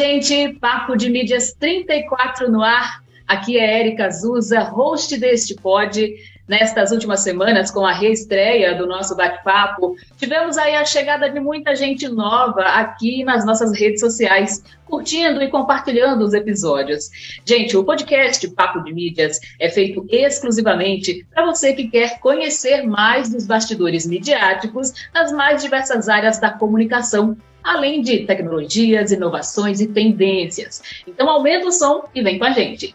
gente, Papo de Mídias 34 no ar. Aqui é Erika Azusa, host deste pod. Nestas últimas semanas, com a reestreia do nosso bate-papo, tivemos aí a chegada de muita gente nova aqui nas nossas redes sociais, curtindo e compartilhando os episódios. Gente, o podcast Papo de Mídias é feito exclusivamente para você que quer conhecer mais dos bastidores midiáticos nas mais diversas áreas da comunicação além de tecnologias, inovações e tendências. Então aumenta o som e vem com a gente.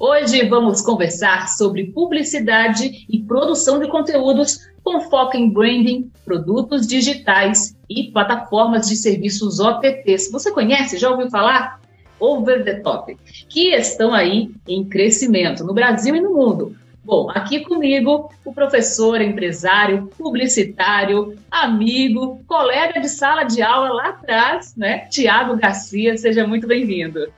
Hoje vamos conversar sobre publicidade e produção de conteúdos com foco em branding, produtos digitais e plataformas de serviços OTTs. Você conhece? Já ouviu falar? Over the top, que estão aí em crescimento no Brasil e no mundo. Bom, aqui comigo o professor, empresário, publicitário, amigo, colega de sala de aula lá atrás, né? Tiago Garcia, seja muito bem-vindo.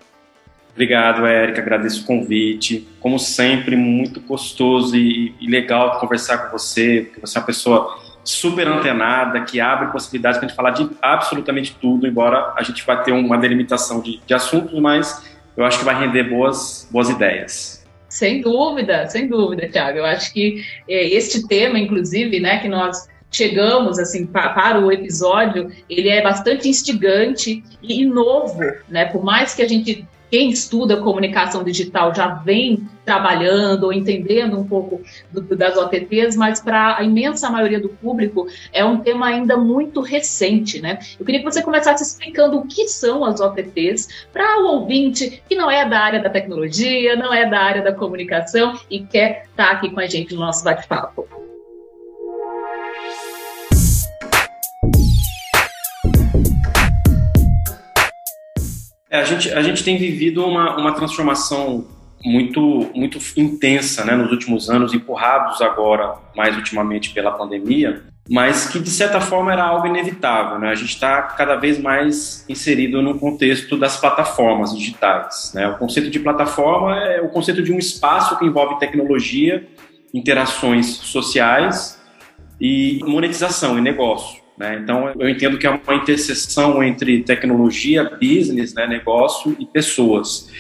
Obrigado, Érica, agradeço o convite. Como sempre, muito gostoso e, legal conversar com você, porque você é uma pessoa super antenada, que abre possibilidades para a gente falar de absolutamente tudo, embora a gente vá ter uma delimitação de, de assuntos, mas eu acho que vai render boas, boas ideias. Sem dúvida, sem dúvida, Tiago. Eu acho que é, este tema, inclusive, né, que nós chegamos assim pa, para o episódio, ele é bastante instigante e novo, né? Por mais que a gente quem estuda comunicação digital já vem trabalhando ou entendendo um pouco do, das OTTs, mas para a imensa maioria do público é um tema ainda muito recente, né? Eu queria que você começasse explicando o que são as OTTs para o ouvinte que não é da área da tecnologia, não é da área da comunicação e quer estar tá aqui com a gente no nosso bate-papo. É, a, gente, a gente tem vivido uma, uma transformação muito, muito intensa né, nos últimos anos, empurrados agora, mais ultimamente, pela pandemia, mas que de certa forma era algo inevitável. Né? A gente está cada vez mais inserido no contexto das plataformas digitais. Né? O conceito de plataforma é o conceito de um espaço que envolve tecnologia, interações sociais e monetização e negócio. Né? Então, eu entendo que é uma interseção entre tecnologia, business, né, negócio e pessoas.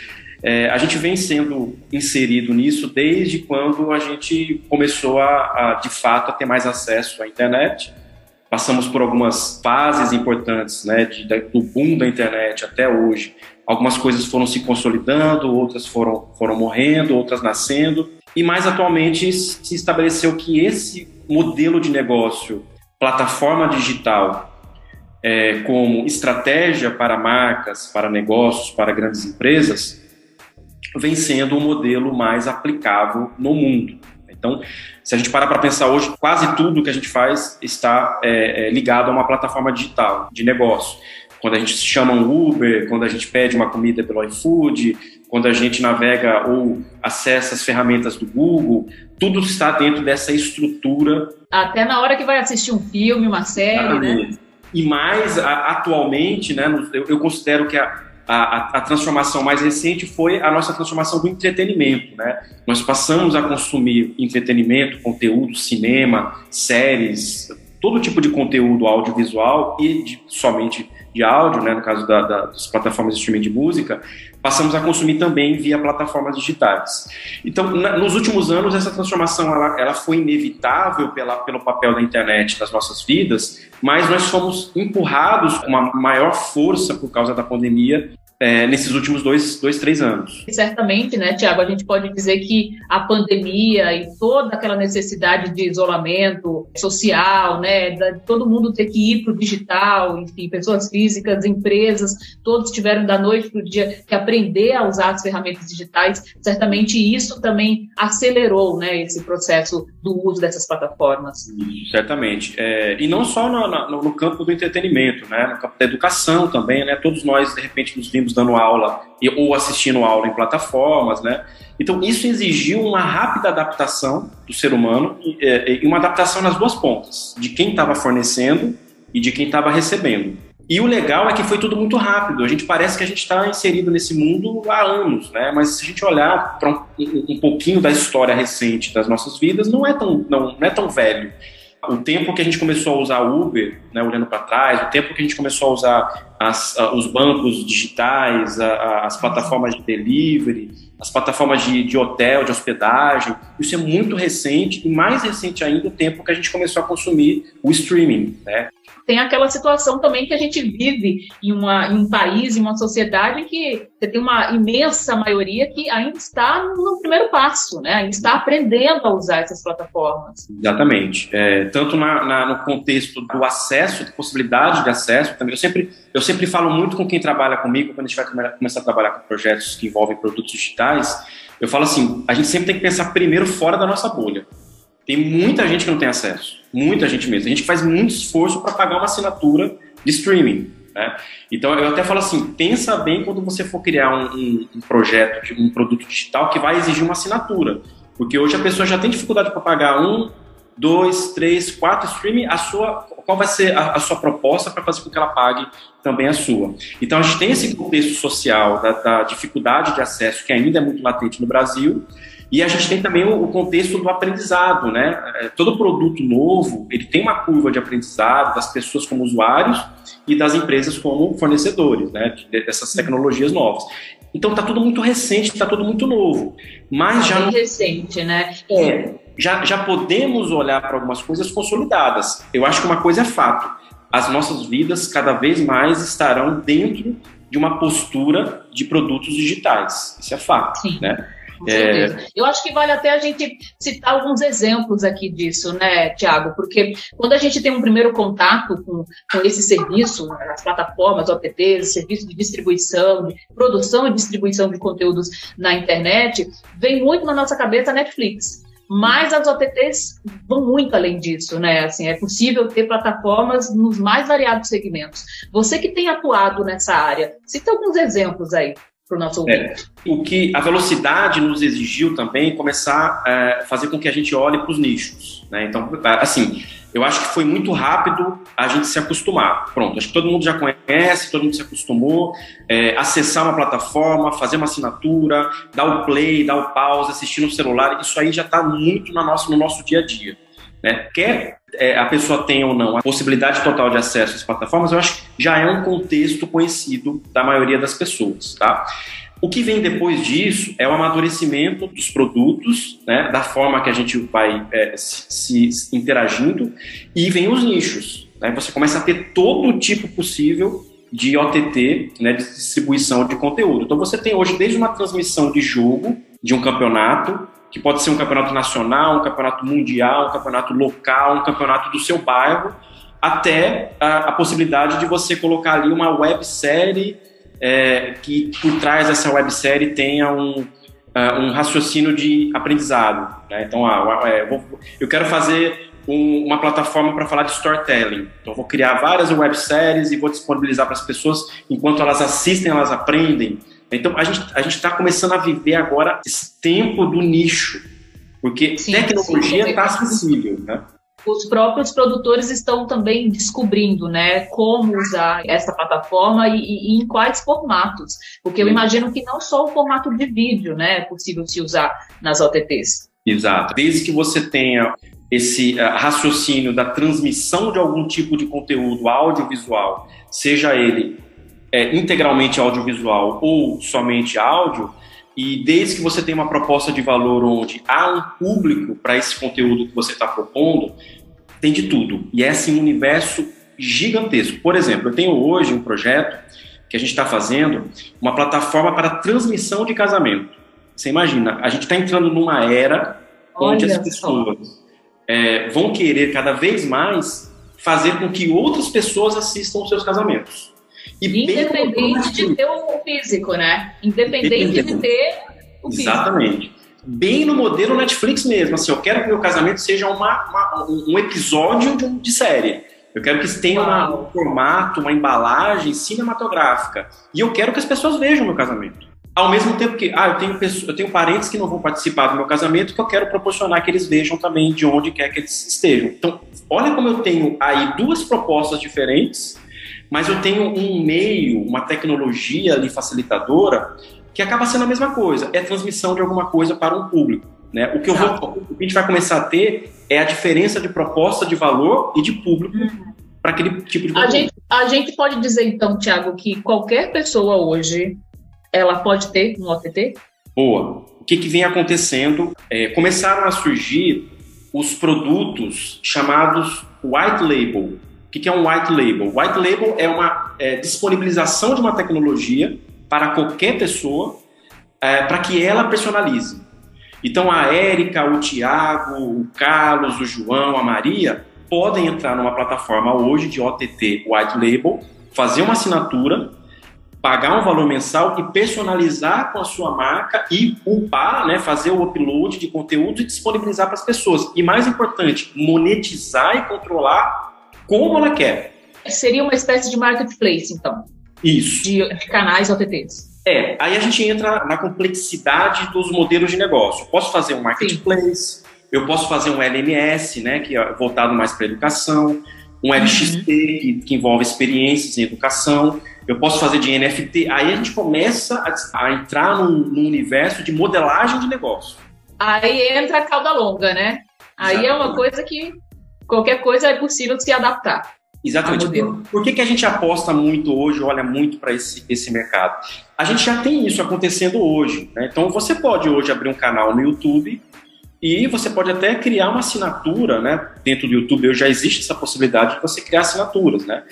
É, a gente vem sendo inserido nisso desde quando a gente começou a, a, de fato, a ter mais acesso à internet. Passamos por algumas fases importantes, né, de, do boom da internet até hoje. Algumas coisas foram se consolidando, outras foram, foram morrendo, outras nascendo. E mais atualmente se estabeleceu que esse modelo de negócio plataforma digital é, como estratégia para marcas, para negócios, para grandes empresas, vem sendo o modelo mais aplicável no mundo. Então, se a gente parar para pensar hoje, quase tudo que a gente faz está é, é, ligado a uma plataforma digital de negócio. Quando a gente chama um Uber, quando a gente pede uma comida pelo iFood, quando a gente navega ou acessa as ferramentas do Google, tudo está dentro dessa estrutura. Até na hora que vai assistir um filme, uma série, né? E mais atualmente, né, eu, eu considero que a, a, a, transformação mais recente foi a nossa transformação do entretenimento. Né? Nós passamos a consumir entretenimento, conteúdo, cinema, séries, todo tipo de conteúdo audiovisual e de, somente de áudio, né, no caso da, da, das plataformas de streaming de música, passamos a consumir também via plataformas digitais. Então, na, nos últimos anos, essa transformação ela, ela foi inevitável pela, pelo papel da internet nas nossas vidas, mas nós fomos empurrados com uma maior força por causa da pandemia é, nesses últimos dois, dois, três anos. Certamente, né, Tiago, a gente pode dizer que a pandemia e toda aquela necessidade de isolamento social, né, de todo mundo ter que ir para o digital, enfim, pessoas físicas, empresas, todos tiveram da noite para o dia que aprender a usar as ferramentas digitais, certamente isso também acelerou, né, esse processo do uso dessas plataformas. Isso, certamente. É, e não só no, no, no, campo do entretenimento, né, no campo da educação também, né, todos nós, de repente, nos vimos dando aula ou assistindo aula em plataformas, né? Então isso exigiu uma rápida adaptação do ser humano e uma adaptação nas duas pontas, de quem estava fornecendo e de quem estava recebendo. E o legal é que foi tudo muito rápido. A gente parece que a gente está inserido nesse mundo há anos, né? Mas se a gente olhar para um, um, pouquinho da história recente das nossas vidas, não é tão, não, não é tão velho. O tempo que a gente começou a usar Uber, né, olhando para trás, o tempo que a gente começou a usar as, os bancos digitais, as plataformas de delivery, as plataformas de, de, hotel, de hospedagem. Isso é muito recente e mais recente ainda o tempo que a gente começou a consumir o streaming. Né? Tem aquela situação também que a gente vive em, uma, em um país, em uma sociedade em que você tem uma imensa maioria que ainda está no primeiro passo, né? ainda está aprendendo a usar essas plataformas. Exatamente. É, tanto na, na, no contexto do acesso, de possibilidade de acesso, também. Eu sempre, eu sempre falo muito com quem trabalha comigo, quando a gente vai começar a trabalhar com projetos que envolvem produtos digitais, eu falo assim, a gente sempre tem que pensar primeiro fora da nossa bolha. Tem muita gente que não tem acesso, muita gente mesmo. A gente faz muito esforço para pagar uma assinatura de streaming. Né? Então eu até falo assim, pensa bem quando você for criar um, um, um projeto, um produto digital que vai exigir uma assinatura. Porque hoje a pessoa já tem dificuldade para pagar um, dois, três, quatro streaming, a sua, qual vai ser a, a sua proposta para fazer com que ela pague também a sua. Então a gente tem esse contexto social da, da, dificuldade de acesso que ainda é muito latente no Brasil. E a gente tem também o, contexto do aprendizado, né? É, todo produto novo, ele tem uma curva de aprendizado das pessoas como usuários e das empresas como fornecedores, né? Dessas tecnologias novas. Então está tudo muito recente, está tudo muito novo. Mas tá já bem recente, né? É, já, já podemos olhar para algumas coisas consolidadas. Eu acho que uma coisa é fato: as nossas vidas cada vez mais estarão dentro de uma postura de produtos digitais. Isso é fato, Sim. né? É... Eu acho que vale até a gente citar alguns exemplos aqui disso, né, Tiago? Porque quando a gente tem um primeiro contato com, com esse serviço, as plataformas, OTTs, serviço de distribuição, de produção e distribuição de conteúdos na internet, vem muito na nossa cabeça a Netflix. Mas as OTTs vão muito além disso, né? Assim, é possível ter plataformas nos mais variados segmentos. Você que tem atuado nessa área, cita alguns exemplos aí para o nosso É, o que a velocidade nos exigiu também começar a é, fazer com que a gente olhe para os nichos, né? Então, assim, eu acho que foi muito rápido a gente se acostumar. Pronto, acho que todo mundo já conhece, todo mundo se acostumou. É, acessar uma plataforma, fazer uma assinatura, dar o play, dar o pause, assistir no celular, isso aí já está muito no nosso, no nosso dia a dia. Né? Quer é, a pessoa tenha ou não a possibilidade total de acesso às plataformas, eu acho que já é um contexto conhecido da maioria das pessoas. Tá? O que vem depois disso é o amadurecimento dos produtos, né, da forma que a gente vai é, se, se, interagindo, e vem os nichos. Né, você começa a ter todo tipo possível de OTT, né, de distribuição de conteúdo. Então você tem hoje desde uma transmissão de jogo, de um campeonato, que pode ser um campeonato nacional, um campeonato mundial, um campeonato local, um campeonato do seu bairro, até a, a possibilidade de você colocar ali uma websérie é, que por trás dessa websérie tenha um, uh, um raciocínio de aprendizado. Né? Então, ah, é, eu, vou, eu quero fazer um, uma plataforma para falar de storytelling. Então, vou criar várias webséries e vou disponibilizar para as pessoas, enquanto elas assistem, elas aprendem. Então, a gente a está começando a viver agora esse tempo do nicho, porque sim, tecnologia está acessível. Né? os próprios produtores estão também descobrindo, né, como usar essa plataforma e, e, e em quais formatos, porque eu imagino que não só o formato de vídeo, né, é possível se usar nas OTTs. Exato. Desde que você tenha esse uh, raciocínio da transmissão de algum tipo de conteúdo audiovisual, seja ele é, integralmente audiovisual ou somente áudio, e desde que você tenha uma proposta de valor onde há um público para esse conteúdo que você está propondo, tem de tudo. E é assim um universo gigantesco. Por exemplo, eu tenho hoje um projeto que a gente está fazendo, uma plataforma para transmissão de casamento. Você imagina, a gente está entrando numa era onde Olha as pessoas é, vão querer cada vez mais fazer com que outras pessoas assistam os seus casamentos. E Independente de ter o físico, né? Independente de ter o físico. Exatamente. Bem no modelo Netflix mesmo. Assim, eu quero que meu casamento seja uma, uma um episódio de, série. Eu quero que tenha uma, um formato, uma embalagem cinematográfica. E eu quero que as pessoas vejam meu casamento. Ao mesmo tempo que, ah, eu tenho, pessoas, eu tenho parentes que não vão participar do meu casamento, que eu quero proporcionar que eles vejam também de onde quer que eles estejam. Então, olha como eu tenho aí duas propostas diferentes mas eu tenho um meio, uma tecnologia ali facilitadora que acaba sendo a mesma coisa, é transmissão de alguma coisa para um público. Né? O que vou, o que a gente vai começar a ter é a diferença de proposta de valor e de público uhum. para aquele tipo de valor. A gente, a gente pode dizer, então, Tiago, que qualquer pessoa hoje ela pode ter um OTT? Boa. O que, que vem acontecendo? É, começaram a surgir os produtos chamados white label. O que, é um white label? White label é uma é, disponibilização de uma tecnologia para qualquer pessoa é, para que ela personalize. Então a Érica, o Tiago, o Carlos, o João, a Maria podem entrar numa plataforma hoje de OTT White Label, fazer uma assinatura, pagar um valor mensal e personalizar com a sua marca e upar, né, fazer o upload de conteúdo e disponibilizar para as pessoas. E mais importante, monetizar e controlar como ela quer. Seria uma espécie de marketplace, então. Isso. De, de canais OTTs. É, aí a gente entra na complexidade dos modelos de negócio. Posso fazer um marketplace, Sim. eu posso fazer um LMS, né, que é voltado mais para educação, um LXT, uhum. que, que, envolve experiências em educação, eu posso fazer de NFT. Aí a gente começa a, a entrar num, num, universo de modelagem de negócio. Aí entra a cauda longa, né? Aí Exatamente. é uma coisa que qualquer coisa é possível se adaptar. Exatamente. Por que, que a gente aposta muito hoje, olha muito para esse, esse mercado? A gente já tem isso acontecendo hoje. Né? Então você pode hoje abrir um canal no YouTube e você pode até criar uma assinatura, né? Dentro do YouTube já existe essa possibilidade de você criar assinaturas, né?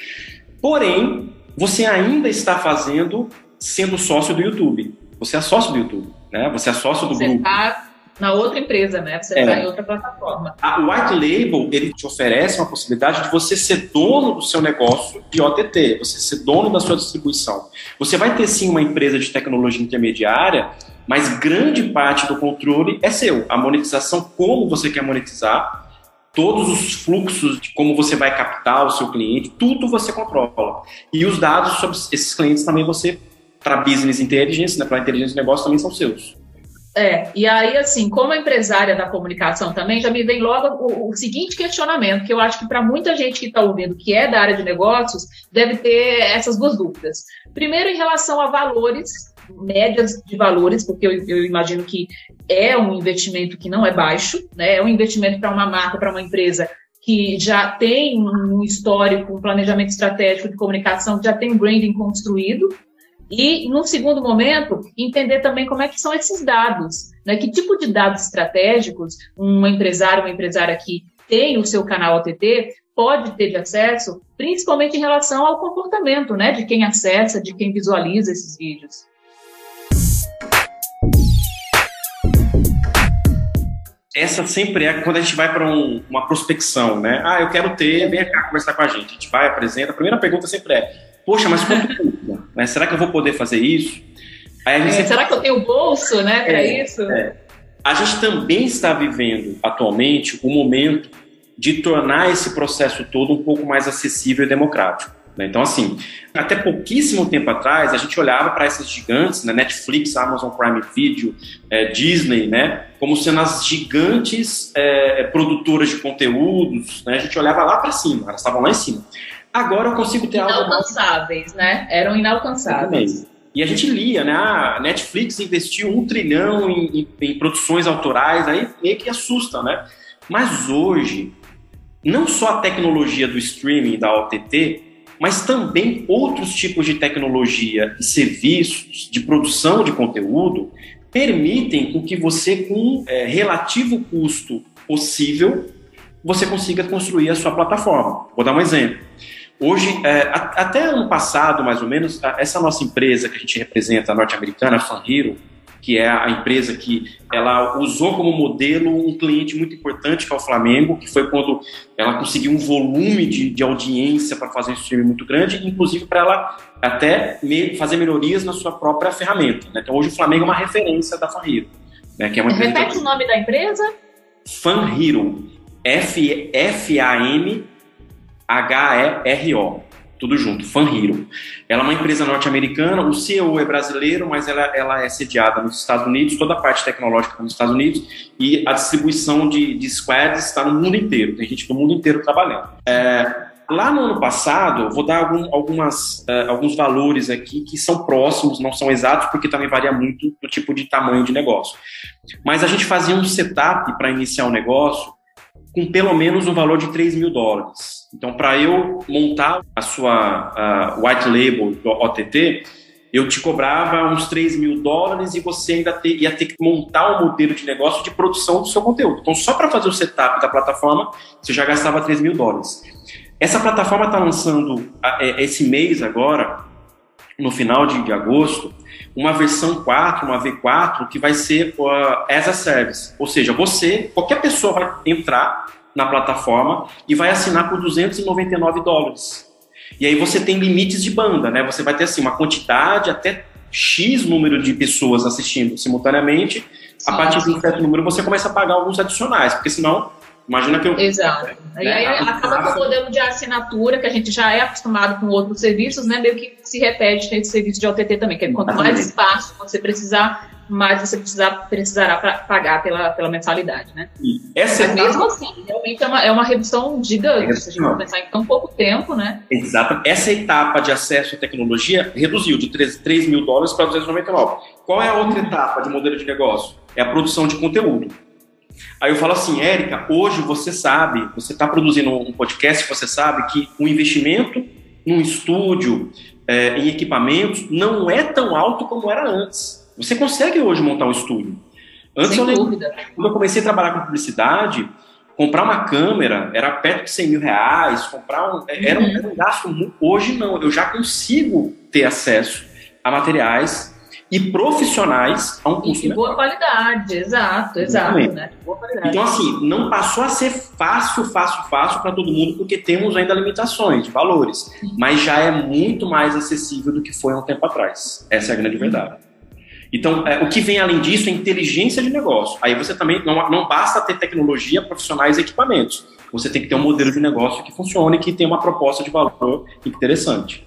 Porém, você ainda está fazendo sendo sócio do YouTube. Você é sócio do YouTube, né? Você é sócio do você grupo. Tá na outra empresa, né? Você está é. em outra plataforma. A White Label, ele te oferece uma possibilidade de você ser dono do seu negócio de OTT, você ser dono da sua distribuição. Você vai ter sim uma empresa de tecnologia intermediária, mas grande parte do controle é seu. A monetização, como você quer monetizar, todos os fluxos de como você vai captar o seu cliente, tudo você controla. E os dados sobre esses clientes também você, para business intelligence, né, para inteligência de negócio, também são seus. É, e aí, assim, como empresária da comunicação também, já me vem logo o, o seguinte questionamento, que eu acho que para muita gente que está ouvindo, que é da área de negócios, deve ter essas duas dúvidas. Primeiro, em relação a valores, médias de valores, porque eu, eu imagino que é um investimento que não é baixo, né? É um investimento para uma marca, para uma empresa que já tem um histórico, um planejamento estratégico de comunicação, já tem um branding construído, e, num segundo momento, entender também como é que são esses dados, né? que tipo de dados estratégicos um empresário, uma empresária que tem o seu canal OTT pode ter de acesso, principalmente em relação ao comportamento né? de quem acessa, de quem visualiza esses vídeos. essa sempre é quando a gente vai para um, uma prospecção, né? Ah, eu quero ter, vem cá conversar com a gente. A gente vai, apresenta. A primeira pergunta sempre é: Poxa, mas quanto custa? Será que eu vou poder fazer isso? É, sempre... Será que eu tenho bolso, né, para é, isso? É. A gente também está vivendo atualmente o momento de tornar esse processo todo um pouco mais acessível e democrático. Né? Então, assim, até pouquíssimo tempo atrás, a gente olhava para esses gigantes, né? Netflix, Amazon Prime Video, é, Disney, né? como sendo as gigantes é, produtoras de conteúdos. Né? A gente olhava lá para cima, elas estavam lá em cima. Agora eu consigo ter algo. Inalcançáveis, né? Eram inalcançáveis. E a gente lia, né? A ah, Netflix investiu um trilhão em, em, em produções autorais, aí meio que assusta, né? Mas hoje, não só a tecnologia do streaming da OTT, mas também outros tipos de tecnologia e serviços de produção de conteúdo permitem com que você, com é, relativo custo possível, você consiga construir a sua plataforma. Vou dar um exemplo. Hoje, é, até ano passado, mais ou menos, essa nossa empresa que a gente representa, a norte-americana, a Fan Hero, que é a empresa que ela usou como modelo um cliente muito importante, que é o Flamengo, que foi quando ela conseguiu um volume de, de audiência para fazer um streaming muito grande, inclusive para ela até me, fazer melhorias na sua própria ferramenta. Né? Então hoje o Flamengo é uma referência da Fan Hero. Né? Que é uma Repete o nome da empresa? Fan Hero. Tudo junto, Fan Hero. Ela é uma empresa norte-americana, o CEO é brasileiro, mas ela, ela é sediada nos Estados Unidos, toda a parte tecnológica nos Estados Unidos, e a distribuição de, de squads está no mundo inteiro, tem gente do mundo inteiro trabalhando. É, lá no ano passado, vou dar algum, algumas, uh, alguns valores aqui que são próximos, não são exatos, porque também varia muito do tipo de tamanho de negócio. Mas a gente fazia um setup para iniciar o um negócio com pelo menos um valor de 3 mil dólares. Então, para eu montar a sua white label OTT, eu te cobrava uns 3 mil dólares e você ainda ter, ia ter que montar um modelo de negócio de produção do seu conteúdo. Então, só para fazer o setup da plataforma, você já gastava 3 mil dólares. Essa plataforma está lançando é, esse mês agora, no final de, de, agosto, uma versão 4, uma V4, que vai ser uh, as a service. Ou seja, você, qualquer pessoa vai entrar na plataforma e vai assinar por 299 dólares. E aí você tem limites de banda, né? Você vai ter assim uma quantidade até X número de pessoas assistindo simultaneamente. Sim, a partir de um certo número você começa a pagar alguns adicionais, porque senão Imagina que eu. Exato. Né? E aí acaba com o modelo de assinatura, que a gente já é acostumado com outros serviços, né? Meio que se repete nesse serviço de OTT também, que é quanto mais espaço você precisar, mais você precisar, precisará pagar pela, pela mensalidade, né? Essa Mas mesmo assim, realmente é uma, é uma redução gigante, é se a gente for pensar em tão pouco tempo, né? Exato. Essa etapa de acesso à tecnologia reduziu de 3, 3 mil dólares para 299. Qual é a outra etapa de modelo de negócio? É a produção de conteúdo. Aí eu falo assim, Érica, hoje você sabe, você está produzindo um podcast, você sabe que o investimento num estúdio, é, em equipamentos, não é tão alto como era antes. Você consegue hoje montar um estúdio. Antes Sem eu lembro, dúvida. quando eu comecei a trabalhar com publicidade, comprar uma câmera era perto de 100 mil reais, comprar um, era, um, uhum. era um gasto. Hoje não, eu já consigo ter acesso a materiais e profissionais a um custo de boa qualidade, exato, exato, né? Então assim, não passou a ser fácil, fácil, fácil para todo mundo porque temos ainda limitações de valores, Sim. mas já é muito mais acessível do que foi há um tempo atrás. Essa é a grande verdade. Então, é, o que vem além disso é inteligência de negócio. Aí você também não, não basta ter tecnologia, profissionais e equipamentos. Você tem que ter um modelo de negócio que funcione e que tenha uma proposta de valor interessante.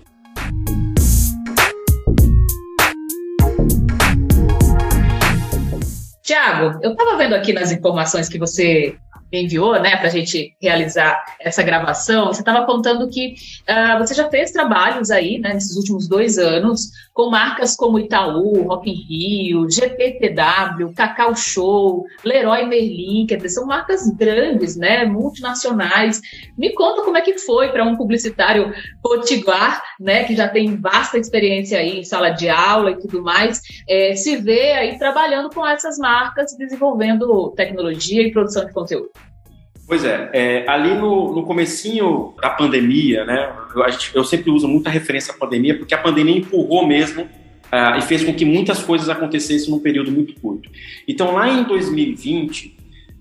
Tiago, eu estava vendo aqui nas informações que você enviou, né, para a gente realizar essa gravação, você estava contando que uh, você já fez trabalhos aí, né, nesses últimos dois anos, com marcas como Itaú, Rock in Rio, GPTW, Cacau Show, Leroy Merlin, quer dizer, são marcas grandes, né, multinacionais. Me conta como é que foi para um publicitário potiguar, né, que já tem vasta experiência aí em sala de aula e tudo mais, é, se ver aí trabalhando com essas marcas, desenvolvendo tecnologia e produção de conteúdo. Pois é, é ali no, no comecinho da pandemia, né, eu, eu, sempre uso muita referência à pandemia, porque a pandemia empurrou mesmo uh, e fez com que muitas coisas acontecessem num período muito curto. Então, lá em 2020,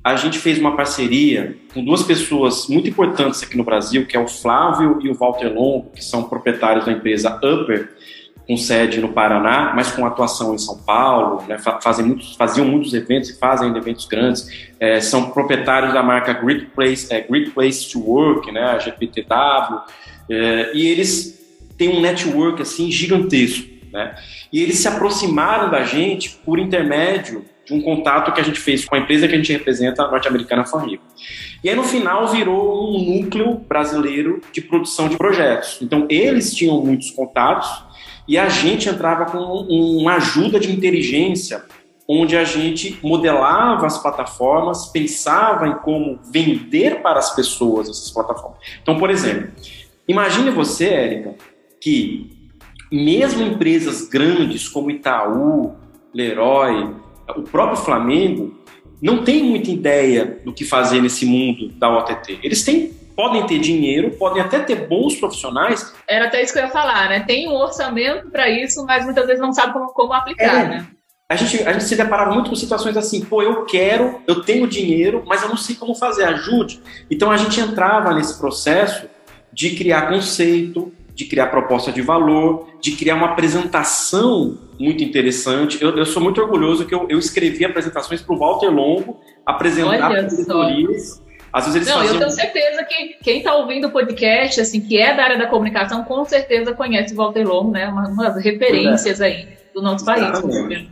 a gente fez uma parceria com duas pessoas muito importantes aqui no Brasil, que é o Flávio e o Walter Longo, que são proprietários da empresa Upper, com sede no Paraná, mas com atuação em São Paulo, né, fazem muitos, faziam muitos eventos e fazem eventos grandes, é, são proprietários da marca Great Place, é, Great Place to Work, né, a GPTW, é, e eles têm um network assim gigantesco, né, e eles se aproximaram da gente por intermédio de um contato que a gente fez com a empresa que a gente representa, a norte-americana Fanrico. E aí no final virou um núcleo brasileiro de produção de projetos. Então eles tinham muitos contatos e a gente entrava com uma ajuda de inteligência, onde a gente modelava as plataformas, pensava em como vender para as pessoas essas plataformas. Então, por exemplo, imagine você, Érica, que mesmo empresas grandes como Itaú, Leroy, o próprio Flamengo, não tem muita ideia do que fazer nesse mundo da OTT. Eles têm podem ter dinheiro, podem até ter bons profissionais. Era até isso que eu ia falar, né? Tem um orçamento para isso, mas muitas vezes não sabe como, como aplicar, é. né? A gente, a gente se deparava muito com situações assim, pô, eu quero, eu tenho dinheiro, mas eu não sei como fazer, ajude. Então a gente entrava nesse processo de criar conceito, de criar proposta de valor, de criar uma apresentação muito interessante. Eu, eu sou muito orgulhoso que eu, eu escrevi apresentações para o Walter Longo, apresentar para diretorias às vezes eles Não, faziam... eu tenho certeza que quem está ouvindo o podcast, assim, que é da área da comunicação, com certeza conhece o Walter Longo, né? Uma, umas referências é. aí do nosso país.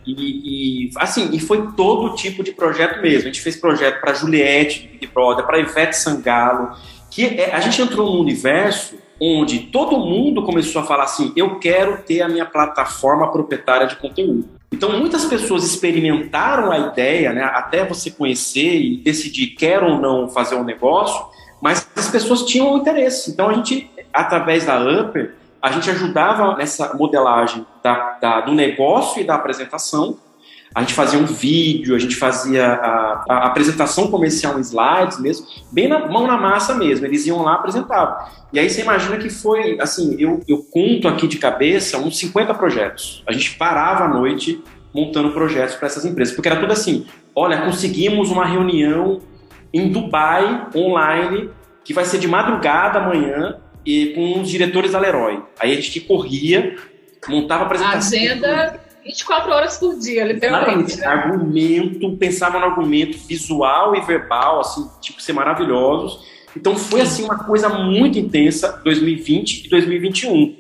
E, e, assim, e foi todo tipo de projeto mesmo. A gente fez projeto para Juliette, Big Brother, para Ivete Sangalo, que é, a gente entrou num universo onde todo mundo começou a falar assim: eu quero ter a minha plataforma proprietária de conteúdo. Então, muitas pessoas experimentaram a ideia, né, até você conhecer e decidir quer ou não fazer um negócio, mas as pessoas tinham interesse. Então, a gente, através da Upper, a gente ajudava nessa modelagem da, da, do negócio e da apresentação. A gente fazia um vídeo, a gente fazia a, a apresentação comercial em slides mesmo, bem na mão na massa mesmo. Eles iam lá apresentavam. E aí você imagina que foi, assim, eu, eu conto aqui de cabeça uns 50 projetos. A gente parava à noite montando projetos para essas empresas, porque era tudo assim: olha, conseguimos uma reunião em Dubai, online, que vai ser de madrugada amanhã, e com os diretores da Leroy. Aí a gente corria, montava apresentação. Agenda 24 horas por dia, literalmente. Né? Argumento, pensava no argumento visual e verbal, assim, tipo, ser maravilhosos. Então foi assim uma coisa muito intensa 2020 e 2021.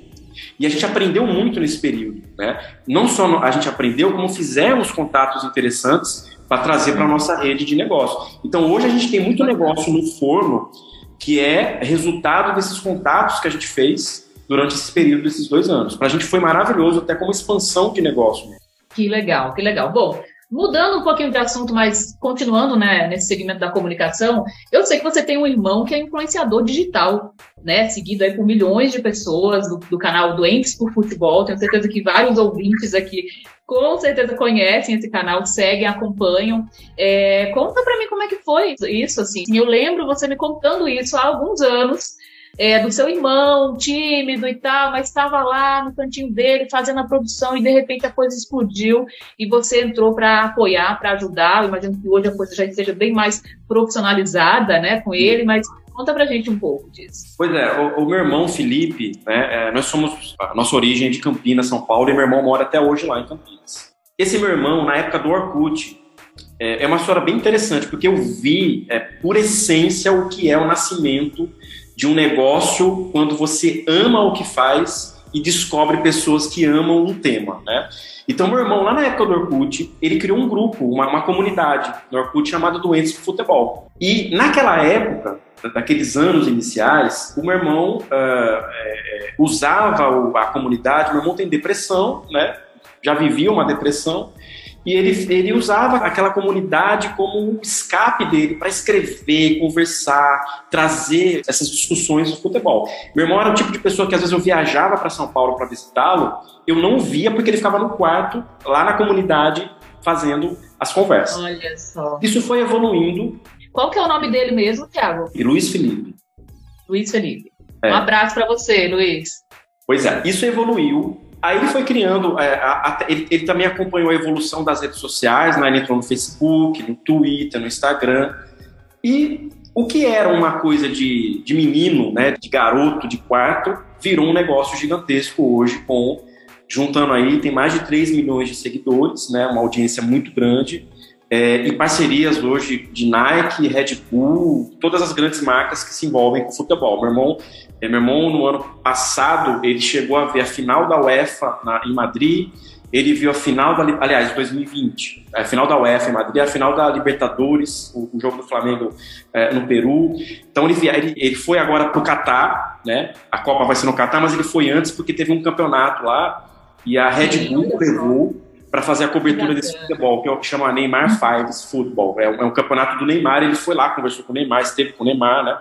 E a gente aprendeu muito nesse período, né? Não só a gente aprendeu, como fizemos contatos interessantes para trazer para a nossa rede de negócio. Então hoje a gente tem muito negócio no forno que é resultado desses contatos que a gente fez durante esse período desses dois anos. Para a gente foi maravilhoso, até como expansão de negócio. Que legal, que legal. Bom, mudando um pouquinho de assunto, mas continuando né, nesse segmento da comunicação, eu sei que você tem um irmão que é influenciador digital, né, seguido aí por milhões de pessoas do, do canal Doentes por Futebol. Tenho certeza que vários ouvintes aqui com certeza conhecem esse canal, seguem, acompanham. É, conta para mim como é que foi isso, assim. Eu lembro você me contando isso há alguns anos, é, do seu irmão, tímido e tal, mas estava lá no cantinho dele fazendo a produção e de repente a coisa explodiu e você entrou para apoiar, para ajudar. Eu imagino que hoje a coisa já esteja bem mais profissionalizada, né, com ele, mas Conta pra gente um pouco disso. Pois é, o, o meu irmão Felipe, né, é, nós somos, a nossa origem é de Campinas, São Paulo, e meu irmão mora até hoje lá em Campinas. Esse meu irmão, na época do Orkut, é, é uma história bem interessante, porque eu vi, é, por essência, o que é o nascimento de um negócio quando você ama o que faz e descobre pessoas que amam um tema, né? Então, meu irmão, lá na época do Orkut, ele criou um grupo, uma, uma comunidade no Orkut chamada Doentes do Futebol. E naquela época, daqueles anos iniciais, o meu irmão uh, é, usava a comunidade, meu irmão tem depressão, né? Já vivia uma depressão, e ele, ele usava aquela comunidade como um escape dele para escrever, conversar, trazer essas discussões do futebol. Meu irmão era o tipo de pessoa que às vezes eu viajava para São Paulo para visitá-lo, eu não via porque ele ficava no quarto, lá na comunidade, fazendo as conversas. Olha só. Isso foi evoluindo qual que é o nome dele mesmo, Thiago? E Luiz Felipe. Luiz Felipe. É. Um abraço para você, Luiz. Pois é, isso evoluiu. Aí ele foi criando, é, a, a, ele, ele, também acompanhou a evolução das redes sociais, né? ele entrou no Facebook, no Twitter, no Instagram. E o que era uma coisa de, de menino, né, de garoto de quarto, virou um negócio gigantesco hoje, com juntando aí, tem mais de 3 milhões de seguidores, né, uma audiência muito grande é, e parcerias hoje de Nike, Red Bull, todas as grandes marcas que se envolvem com futebol. Meu irmão, é, meu irmão no ano passado ele chegou a ver a final da UEFA na, em Madrid, ele viu a final da, aliás, 2020, a final da UEFA em Madrid, a final da Libertadores, o, o jogo do Flamengo é, no Peru. Então ele, ele, ele foi agora para o Catar, né? A Copa vai ser no Catar, mas ele foi antes porque teve um campeonato lá e a Red Bull levou para fazer a cobertura desse futebol, que é o que chama Neymar Fives Football. É um, é um, campeonato do Neymar, ele foi lá, conversou com o Neymar, esteve com o Neymar, né?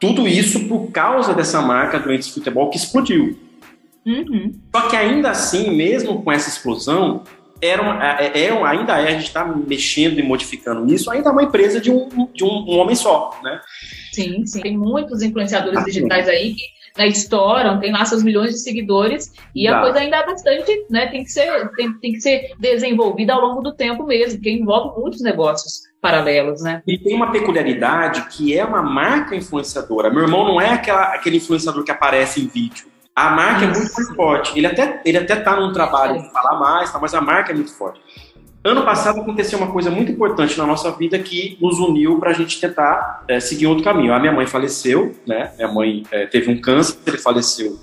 Tudo isso por causa dessa marca Doentes Futebol que explodiu. Uhum. Só que ainda assim, mesmo com essa explosão, era uma, é, é, é ainda é, a gente está mexendo e modificando isso, ainda é uma empresa de um, de um, um homem só, né? Sim, sim. Tem muitos influenciadores assim. digitais aí que né, estouram, tem lá seus milhões de seguidores, e a coisa ainda é bastante, né, tem que ser, tem, tem que ser desenvolvida ao longo do tempo mesmo, porque envolve muitos negócios paralelos, né? E tem uma peculiaridade que é uma marca influenciadora. Meu irmão não é aquela, aquele influenciador que aparece em vídeo. A marca Isso. é muito mais forte. Ele até, ele até tá num trabalho de falar mais, tá, mas a marca é muito forte. Ano passado aconteceu uma coisa muito importante na nossa vida que nos uniu para a gente tentar é, seguir outro caminho. A minha mãe faleceu, né? Minha mãe é, teve um câncer, ele faleceu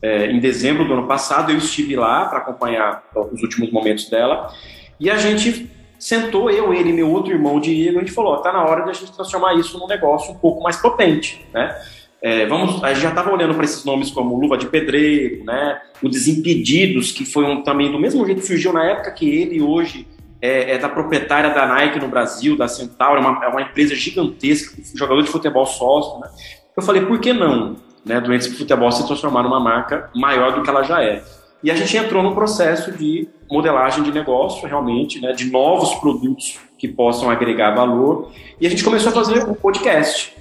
é, em dezembro do ano passado. Eu estive lá para acompanhar os últimos momentos dela e a gente sentou, eu, ele meu outro irmão Diego, a gente falou: tá na hora de a gente transformar isso num negócio um pouco mais potente, né? É, vamos, a gente já estava olhando para esses nomes como Luva de Pedreiro, né? O Desimpedidos, que foi um, também do mesmo jeito surgiu na época que ele hoje é, é, da proprietária da Nike no Brasil, da Centauro, é uma, é uma empresa gigantesca, jogador de futebol sócio. Né? Eu falei, por que não? Né, doentes de futebol se transformar numa marca maior do que ela já é. E a gente entrou no processo de modelagem de negócio, realmente, né, de novos produtos que possam agregar valor. E a gente começou a fazer um podcast.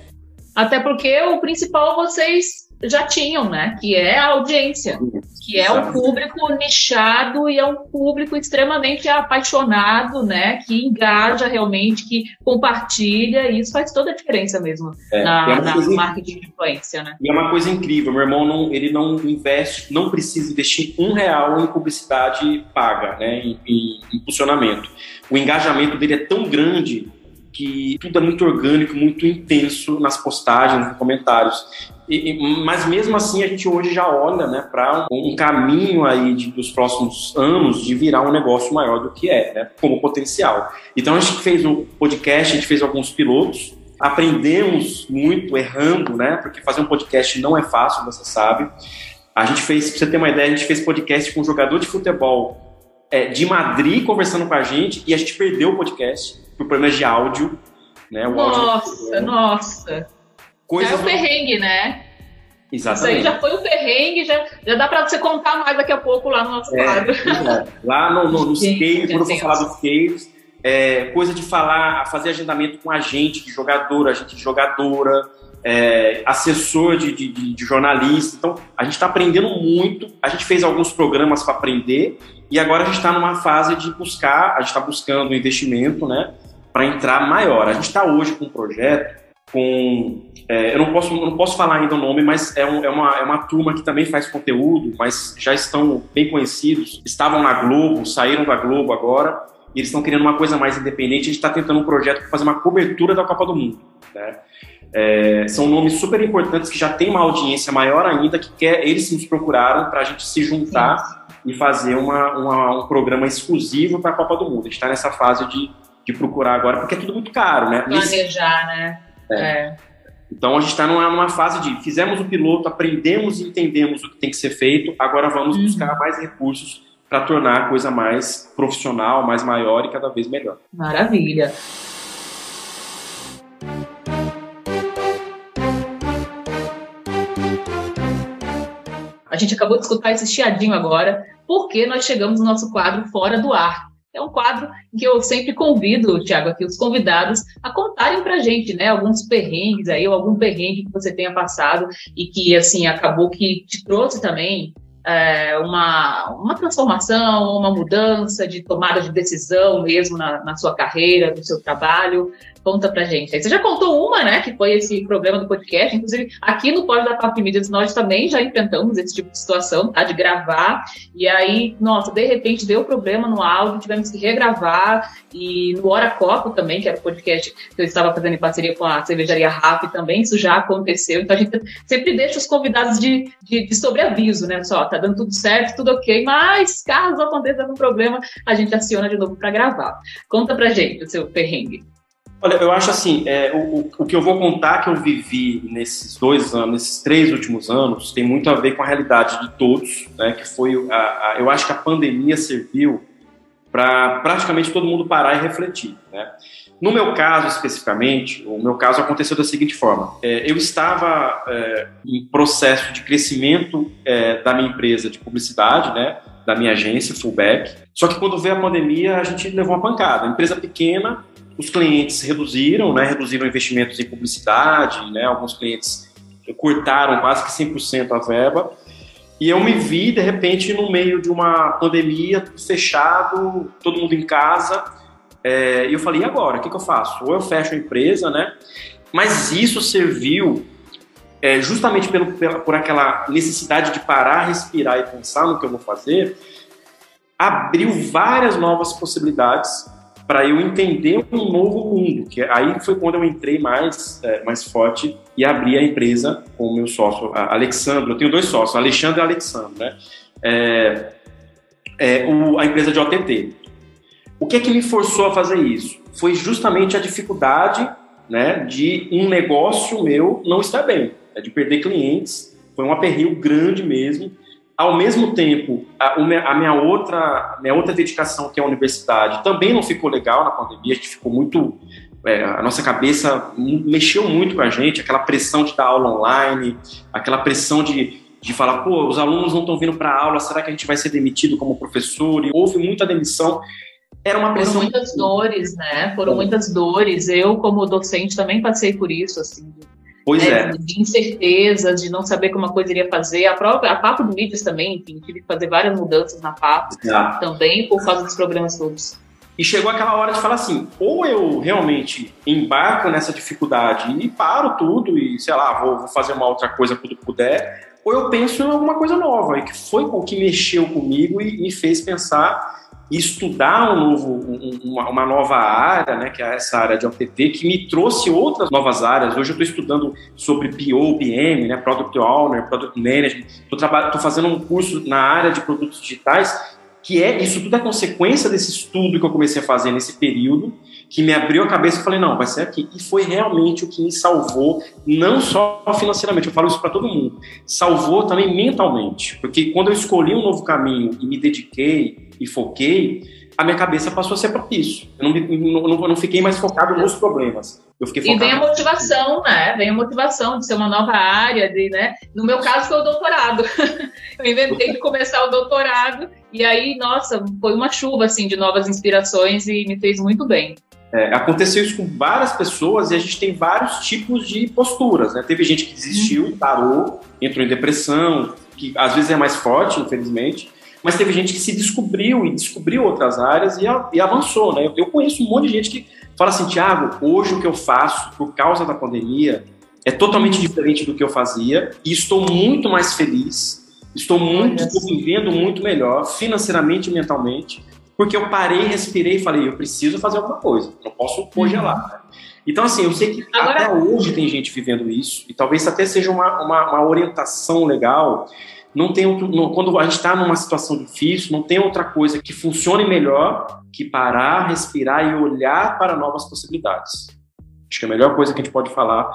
Até porque o principal vocês já tinham, né? Que é a audiência, que é um público nichado e é um público extremamente apaixonado, né? Que engaja realmente, que compartilha, e isso faz toda a diferença mesmo é, na, é na marketing de influência, né? E é uma coisa incrível, meu irmão não, ele não investe, não precisa investir um real em publicidade paga, né? Em, em impulsionamento. O engajamento dele é tão grande que tudo é muito orgânico, muito intenso nas postagens, nos comentários. E, mas mesmo assim a gente hoje já olha né, para um, um, caminho aí de, dos próximos anos de virar um negócio maior do que é, né, como potencial. Então a gente fez um podcast, a gente fez alguns pilotos, aprendemos muito errando, né, porque fazer um podcast não é fácil, você sabe. A gente fez, para você ter uma ideia, a gente fez podcast com um jogador de futebol é, de Madrid conversando com a gente e a gente perdeu o podcast por problemas de áudio. Né? O nossa, áudio... nossa. Coisas já é o perrengue, né? Exatamente. Isso aí já foi o perrengue, já, já dá para você contar mais daqui a pouco lá no nosso é, quadro. É. Lá no, no, nos caves, quando eu for falar dos caves, é, coisa de falar, fazer agendamento com agente de jogador, agente de jogadora, é, assessor de, de, de, jornalista. Então, a gente está aprendendo muito. A gente fez alguns programas para aprender e agora a gente está numa fase de buscar, a gente está buscando um investimento, né, para entrar maior. A gente está hoje com um projeto com. É, eu não posso, não posso falar ainda o nome, mas é, um, é, uma, é uma turma que também faz conteúdo, mas já estão bem conhecidos. Estavam na Globo, saíram da Globo agora, e eles estão querendo uma coisa mais independente. A gente está tentando um projeto para fazer uma cobertura da Copa do Mundo. Né? É, são nomes super importantes que já têm uma audiência maior ainda, que quer, eles nos procuraram para a gente se juntar Sim. e fazer uma, uma, um programa exclusivo para a Copa do Mundo. A gente está nessa fase de, de procurar agora, porque é tudo muito caro, né? Planejar, né? É. é. Então a gente está numa, numa, fase de fizemos o piloto, aprendemos e entendemos o que tem que ser feito, agora vamos uhum. buscar mais recursos para tornar a coisa mais profissional, mais maior e cada vez melhor. Maravilha. A gente acabou de escutar esse chiadinho agora, porque nós chegamos no nosso quadro Fora do Ar, é um quadro que eu sempre convido, Tiago, aqui os convidados a contarem para a gente, né, alguns perrengues aí, ou algum perrengue que você tenha passado e que, assim, acabou que te trouxe também é, uma, uma transformação, uma mudança de tomada de decisão mesmo na, na sua carreira, no seu trabalho. Conta pra gente. Você já contou uma, né? Que foi esse problema do podcast. Inclusive, aqui no Pós da Papo Mídias, nós também já enfrentamos esse tipo de situação, tá? De gravar. E aí, nossa, de repente deu problema no áudio, tivemos que regravar. E no Hora Copo também, que era o podcast que eu estava fazendo em parceria com a cervejaria RAP também, isso já aconteceu. Então a gente sempre deixa os convidados de, de, de sobreaviso, né? Só, tá dando tudo certo, tudo ok, mas caso aconteça algum problema, a gente aciona de novo para gravar. Conta pra gente o seu perrengue. Olha, eu acho assim, é, o, o que eu vou contar que eu vivi nesses dois anos, nesses três últimos anos, tem muito a ver com a realidade de todos, né? Que foi, a, a, eu acho que a pandemia serviu para praticamente todo mundo parar e refletir, né? No meu caso especificamente, o meu caso aconteceu da seguinte forma: é, eu estava é, em processo de crescimento é, da minha empresa de publicidade, né? Da minha agência, Fullback. Só que quando veio a pandemia, a gente levou uma pancada. Empresa pequena, os clientes reduziram, né, reduziram investimentos em publicidade, né, alguns clientes cortaram quase que 100% a verba, e eu me vi, de repente, no meio de uma pandemia, fechado, todo mundo em casa, é, e eu falei, e agora, o que, que, eu faço? Ou eu fecho a empresa, né, mas isso serviu é, justamente pelo, pela, por aquela necessidade de parar, respirar e pensar no que eu vou fazer, abriu várias novas possibilidades para eu entender um novo mundo, que aí foi quando eu entrei mais, é, mais forte e abri a empresa com o meu sócio, Alexandre. Eu tenho dois sócios, Alexandre e Alexandre, né? É, é, o, a empresa de OTT. O que é que me forçou a fazer isso? Foi justamente a dificuldade né, de um negócio meu não estar bem. é de perder clientes. Foi um aperreio grande mesmo. Ao mesmo tempo, a, a, minha, outra, minha outra dedicação, que é a universidade, também não ficou legal na pandemia. A gente ficou muito. É, a nossa cabeça mexeu muito com a gente, aquela pressão de dar aula online, aquela pressão de, de falar, pô, os alunos não estão vindo para a aula, será que a gente vai ser demitido como professor? E houve muita demissão. Era uma pressão. Foram muitas dores, né? Foram muitas dores. Eu, como docente, também passei por isso, assim, Pois né, é. De incertezas, de não saber como a coisa iria fazer. A própria a Papo do Mídias também, enfim, tive que fazer várias mudanças na Papo Exato. também por causa dos problemas todos. E chegou aquela hora de falar assim: ou eu realmente embarco nessa dificuldade e paro tudo e, sei lá, vou, vou fazer uma outra coisa quando puder, ou eu penso em alguma coisa nova. E que foi o que mexeu comigo e me fez pensar estudar um novo, um, uma, uma, nova área, né, que é essa área de OTT, que me trouxe outras novas áreas. Hoje eu estou estudando sobre PO, PM, né, Product Owner, Product Management. Estou fazendo um curso na área de produtos digitais, que é isso tudo é consequência desse estudo que eu comecei a fazer nesse período, que me abriu a cabeça e falei, não, vai ser aqui. E foi realmente o que me salvou, não só financeiramente, eu falo isso para todo mundo, salvou também mentalmente, porque quando eu escolhi um novo caminho e me dediquei, e foquei, a minha cabeça passou a ser propício. Eu não, não, não fiquei mais focado nos problemas. Eu fiquei focado... E vem a motivação, né? Vem a motivação de ser uma nova área, de, né? No meu caso foi o doutorado. eu inventei de começar o doutorado e aí, nossa, foi uma chuva assim de novas inspirações e me fez muito bem. É, aconteceu isso com várias pessoas e a gente tem vários tipos de posturas. Né? Teve gente que desistiu, uhum. parou, entrou em depressão, que às vezes é mais forte, infelizmente mas teve gente que se descobriu e descobriu outras áreas e, e avançou, né? Eu, eu, conheço um monte de gente que fala assim, Tiago, hoje o que eu faço por causa da pandemia é totalmente diferente do que eu fazia e estou muito mais feliz, estou muito, estou vivendo muito melhor financeiramente e mentalmente, porque eu parei, respirei e falei, eu preciso fazer alguma coisa, não posso congelar. Uhum. Então, assim, eu sei que Agora... até hoje tem gente vivendo isso, e talvez até seja uma, uma, uma orientação legal não tem outro, não, quando a gente está numa situação difícil, não tem outra coisa que funcione melhor que parar, respirar e olhar para novas possibilidades. Acho que é a melhor coisa que a gente pode falar,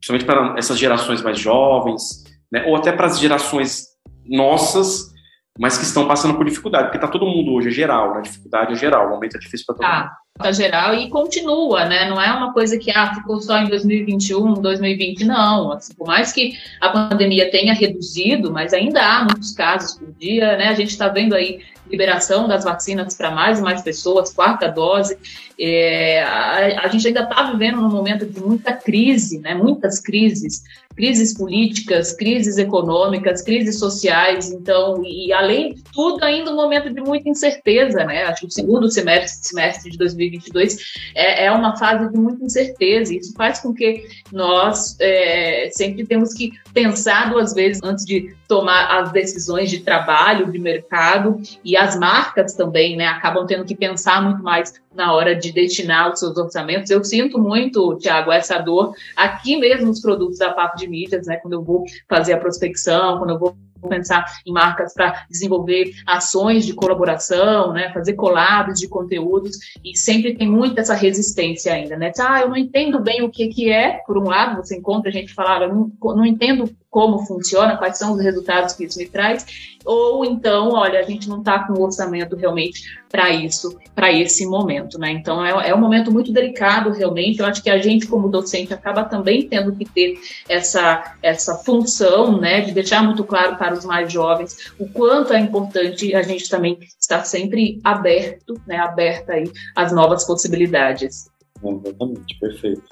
principalmente para essas gerações mais jovens, né, ou até para as gerações nossas, mas que estão passando por dificuldade, porque está todo mundo hoje, é geral, né? Dificuldade é geral, o momento é difícil para todo tá. mundo geral e continua, né? Não é uma coisa que ah, ficou só em 2021, 2020, não. Assim, por mais que a pandemia tenha reduzido, mas ainda há muitos casos por dia, né? A gente está vendo aí liberação das vacinas para mais e mais pessoas, quarta dose. É, a, a, gente ainda está vivendo num momento de muita crise, né? Muitas crises crises políticas, crises econômicas, crises sociais, então, e além de tudo, ainda um momento de muita incerteza, né? Acho que o segundo semestre, semestre de 2022 é, é uma fase de muita incerteza, isso faz com que nós é, sempre temos que pensar duas vezes antes de tomar as decisões de trabalho, de mercado, e as marcas também, né, acabam tendo que pensar muito mais na hora de destinar os seus orçamentos. Eu sinto muito, Tiago, essa dor aqui mesmo nos produtos da Papo de Mídias, né, quando eu vou fazer a prospecção, quando eu vou pensar em marcas para desenvolver ações de colaboração, né, fazer collabs de conteúdos e sempre tem muito essa resistência ainda, né? Ah, eu não entendo bem o que que é. Por um lado, você encontra gente falar, eu não, não entendo como funciona, quais são os resultados que isso me traz, ou então, olha, a gente não está com o orçamento realmente para isso, para esse momento, né? Então é, é um momento muito delicado, realmente. Eu acho que a gente, como docente, acaba também tendo que ter essa, essa função, né, de deixar muito claro para os mais jovens o quanto é importante a gente também estar sempre aberto, né, aberta aí às novas possibilidades. Exatamente, perfeito.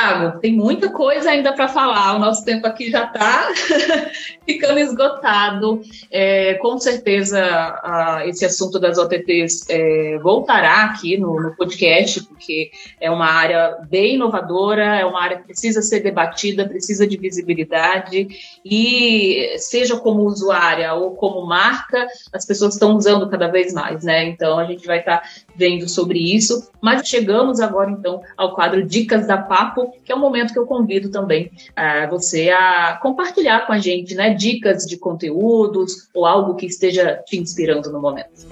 Tiago, tem muita coisa ainda para falar. O nosso tempo aqui já está ficando esgotado. É, com certeza, a, esse assunto das OTTs é, voltará aqui no, no, podcast, porque é uma área bem inovadora, é uma área que precisa ser debatida, precisa de visibilidade. E, seja como usuária ou como marca, as pessoas estão usando cada vez mais, né? Então, a gente vai estar tá vendo sobre isso. Mas chegamos agora, então, ao quadro Dicas da Papo, que é um momento que eu convido também uh, você a compartilhar com a gente, né? Dicas de conteúdos ou algo que esteja te inspirando no momento.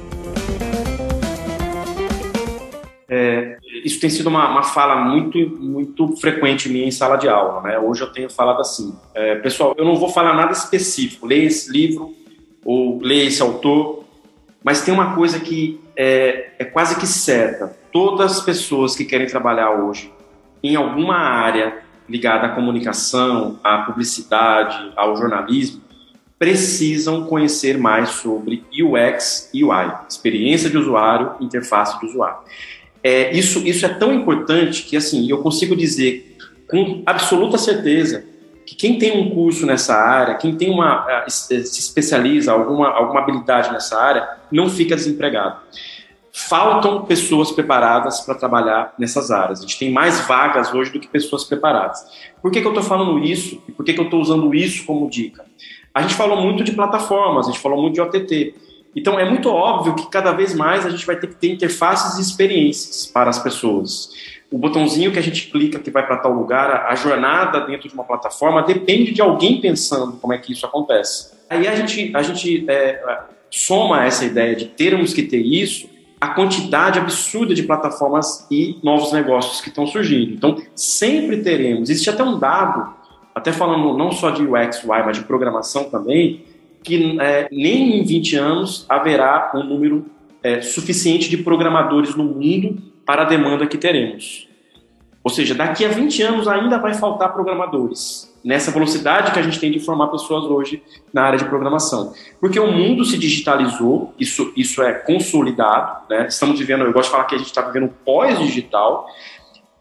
é, isso tem sido uma, uma, fala muito, muito frequente minha em sala de aula. Né? Hoje eu tenho falado assim, é, pessoal, eu não vou falar nada específico, leia esse livro ou leia esse autor, mas tem uma coisa que é, é quase que certa. Todas as pessoas que querem trabalhar hoje em alguma área ligada à comunicação, à publicidade, ao jornalismo, precisam conhecer mais sobre UX e UI, experiência de usuário, interface de usuário. É, isso, isso é tão importante que assim eu consigo dizer com absoluta certeza que quem tem um curso nessa área, quem tem uma se especializa alguma alguma habilidade nessa área, não fica desempregado. Faltam pessoas preparadas para trabalhar nessas áreas. A gente tem mais vagas hoje do que pessoas preparadas. Por que, que eu estou falando isso? E por que, que eu estou usando isso como dica? A gente falou muito de plataformas, a gente falou muito de OTT. Então é muito óbvio que cada vez mais a gente vai ter que ter interfaces e experiências para as pessoas. O botãozinho que a gente clica que vai para tal lugar, a jornada dentro de uma plataforma depende de alguém pensando como é que isso acontece. Aí a gente, a gente é, soma essa ideia de termos que ter isso a quantidade absurda de plataformas e novos negócios que estão surgindo. Então, sempre teremos. Existe até um dado até falando não só de UX, UI, mas de programação também, que é, nem em 20 anos haverá um número é, suficiente de programadores no mundo para a demanda que teremos. Ou seja, daqui a 20 anos ainda vai faltar programadores, nessa velocidade que a gente tem de formar pessoas hoje na área de programação. Porque o mundo se digitalizou, isso, isso é consolidado, né? estamos vivendo, eu gosto de falar que a gente está vivendo pós-digital,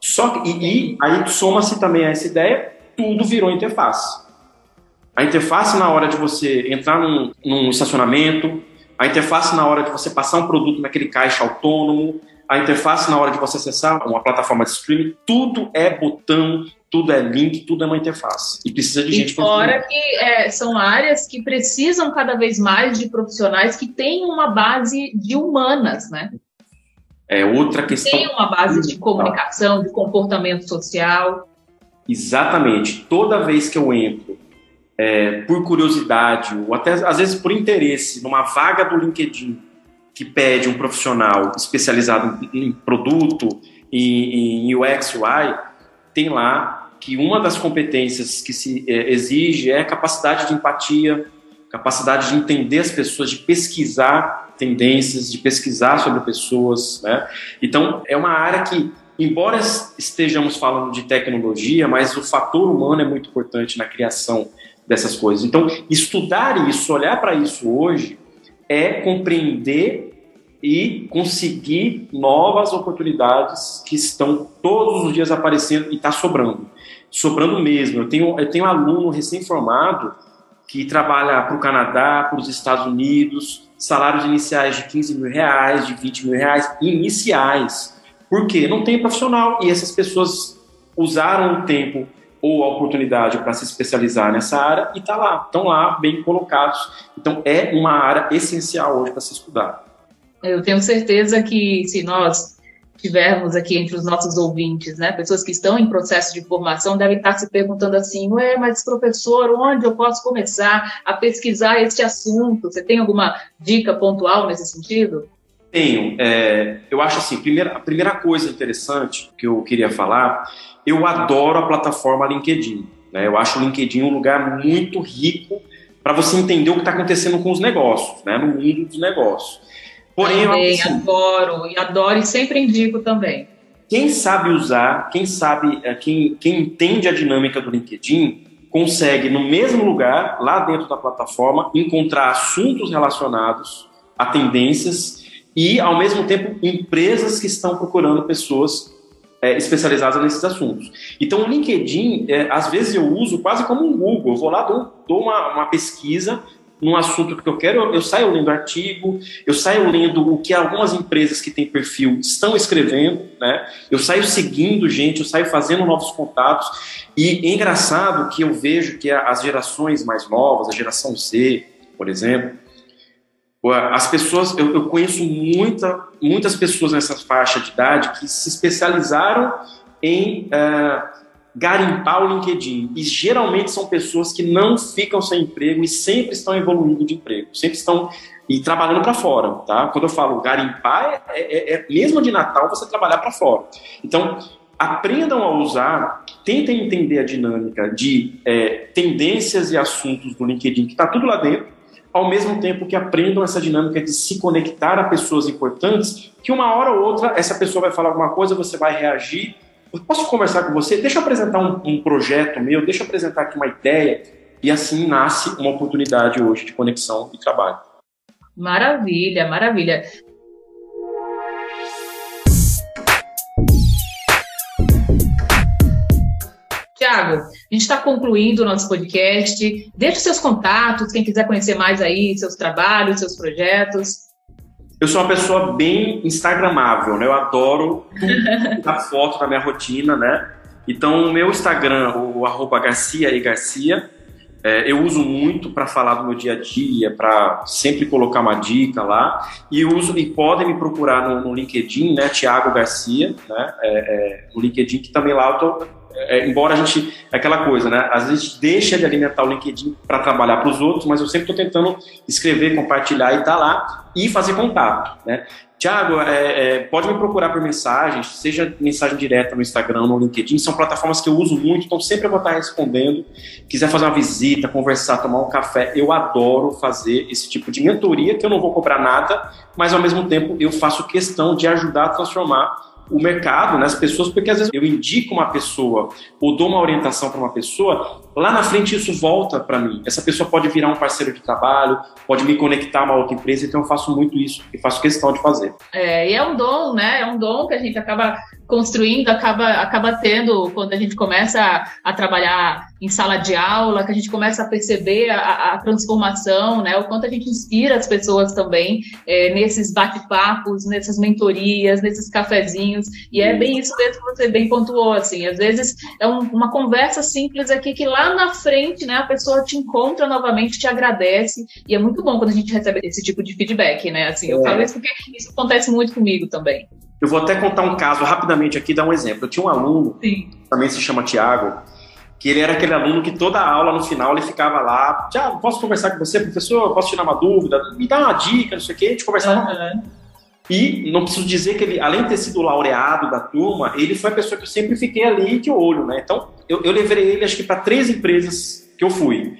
só e, e aí soma-se também a essa ideia tudo virou interface. A interface na hora de você entrar num, num estacionamento, a interface na hora de você passar um produto naquele caixa autônomo, a interface na hora de você acessar uma plataforma de streaming, tudo é botão, tudo é link, tudo é uma interface. E precisa de e gente fora que é, são áreas que precisam cada vez mais de profissionais que tenham uma base de humanas, né? É outra questão. Tem uma base de comunicação, de comportamento social. Exatamente. Toda vez que eu entro é, por curiosidade ou até às vezes por interesse numa vaga do LinkedIn que pede um profissional especializado em, produto e em UX UI, tem lá que uma das competências que se é, exige é capacidade de empatia, capacidade de entender as pessoas, de pesquisar tendências, de pesquisar sobre pessoas, né? Então é uma área que embora estejamos falando de tecnologia, mas o fator humano é muito importante na criação dessas coisas. Então, estudar isso, olhar para isso hoje, é compreender e conseguir novas oportunidades que estão todos os dias aparecendo e está sobrando. Sobrando mesmo. Eu tenho, eu tenho aluno recém-formado que trabalha para o Canadá, para os Estados Unidos, salários iniciais de 15 mil reais, de 20 mil reais, iniciais por quê? Não tem profissional e essas pessoas usaram o tempo ou a oportunidade para se especializar nessa área e tá lá, estão lá bem colocados. Então é uma área essencial hoje para se estudar. Eu tenho certeza que se nós tivermos aqui entre os nossos ouvintes, né, pessoas que estão em processo de formação devem estar se perguntando assim, ué, mas professor, onde eu posso começar a pesquisar este assunto? Você tem alguma dica pontual nesse sentido? Tenho. É, eu acho assim, primeira, a primeira coisa interessante que eu queria falar, eu adoro a plataforma LinkedIn. Né? Eu acho o LinkedIn um lugar muito rico para você entender o que está acontecendo com os negócios, né? no mundo dos negócios. Porém, também, assim, adoro, e adoro e sempre indico também. Quem sabe usar, quem sabe, é, quem, quem entende a dinâmica do LinkedIn, consegue no mesmo lugar, lá dentro da plataforma, encontrar assuntos relacionados a tendências e, ao mesmo tempo, empresas que estão procurando pessoas é, especializadas nesses assuntos. Então, o LinkedIn, é, às vezes eu uso quase como um Google. Eu vou lá, dou, dou uma, uma, pesquisa num assunto que eu quero, eu, saio lendo artigo, eu saio lendo o que algumas empresas que têm perfil estão escrevendo, né? eu saio seguindo gente, eu saio fazendo novos contatos. E é engraçado que eu vejo que as gerações mais novas, a geração Z, por exemplo, as pessoas, eu, eu conheço muita, muitas pessoas nessa faixa de idade que se especializaram em uh, garimpar o LinkedIn. E geralmente são pessoas que não ficam sem emprego e sempre estão evoluindo de emprego, sempre estão e trabalhando para fora, tá? Quando eu falo garimpar, é, é, é mesmo de Natal você trabalhar para fora. Então, aprendam a usar, tentem entender a dinâmica de é, tendências e assuntos do LinkedIn, que está tudo lá dentro, ao mesmo tempo que aprendam essa dinâmica de se conectar a pessoas importantes, que uma hora ou outra essa pessoa vai falar alguma coisa, você vai reagir. Posso conversar com você? Deixa eu apresentar um, um projeto meu, deixa eu apresentar aqui uma ideia. E assim nasce uma oportunidade hoje de conexão e trabalho. Maravilha, maravilha. Tiago, a gente está concluindo o nosso podcast. Deixe seus contatos, quem quiser conhecer mais aí, seus trabalhos, seus projetos. Eu sou uma pessoa bem instagramável, né? Eu adoro a foto da minha rotina, né? Então, o meu Instagram, o arroba Garcia e Garcia, é, eu uso muito para falar do meu dia a dia, para sempre colocar uma dica lá. E uso e podem me procurar no, no LinkedIn, né? Tiago Garcia, né? É, é, no LinkedIn, que também lá eu tô é, embora a gente. É aquela coisa, né? Às vezes a gente deixa de alimentar o LinkedIn para trabalhar para os outros, mas eu sempre estou tentando escrever, compartilhar e estar tá lá e fazer contato, né? Tiago, é, é, pode me procurar por mensagens, seja mensagem direta no Instagram, no LinkedIn, são plataformas que eu uso muito, então sempre eu vou estar respondendo. Quiser fazer uma visita, conversar, tomar um café, eu adoro fazer esse tipo de mentoria, que eu não vou cobrar nada, mas ao mesmo tempo eu faço questão de ajudar a transformar o mercado, né, as pessoas, porque às vezes eu indico uma pessoa ou dou uma orientação para uma pessoa, lá na frente isso volta para mim. Essa pessoa pode virar um parceiro de trabalho, pode me conectar a uma outra empresa, então eu faço muito isso e faço questão de fazer. É, e é um dom, né? É um dom que a gente acaba construindo, acaba, acaba tendo quando a gente começa a, a trabalhar em sala de aula, que a gente começa a perceber a, a transformação, né? O quanto a gente inspira as pessoas também é, nesses bate-papos, nessas mentorias, nesses cafezinhos. E é bem isso mesmo que você bem pontuou, assim. Às vezes é um, uma conversa simples aqui que lá na frente, né, a pessoa te encontra novamente, te agradece. E é muito bom quando a gente recebe esse tipo de feedback, né? Assim, eu é. falo isso porque isso acontece muito comigo também. Eu vou até contar um caso rapidamente aqui, dar um exemplo. Eu tinha um aluno, Sim. também se chama Tiago, que ele era aquele aluno que toda aula, no final, ele ficava lá, Tiago, posso conversar com você, professor? Posso tirar uma dúvida? Me dá uma dica, não sei o quê, a gente conversava. Uhum. E não preciso dizer que ele, além de ter sido laureado da turma, ele foi a pessoa que eu sempre fiquei ali de olho, né? Então, eu, eu levei ele, acho que para três empresas que eu fui.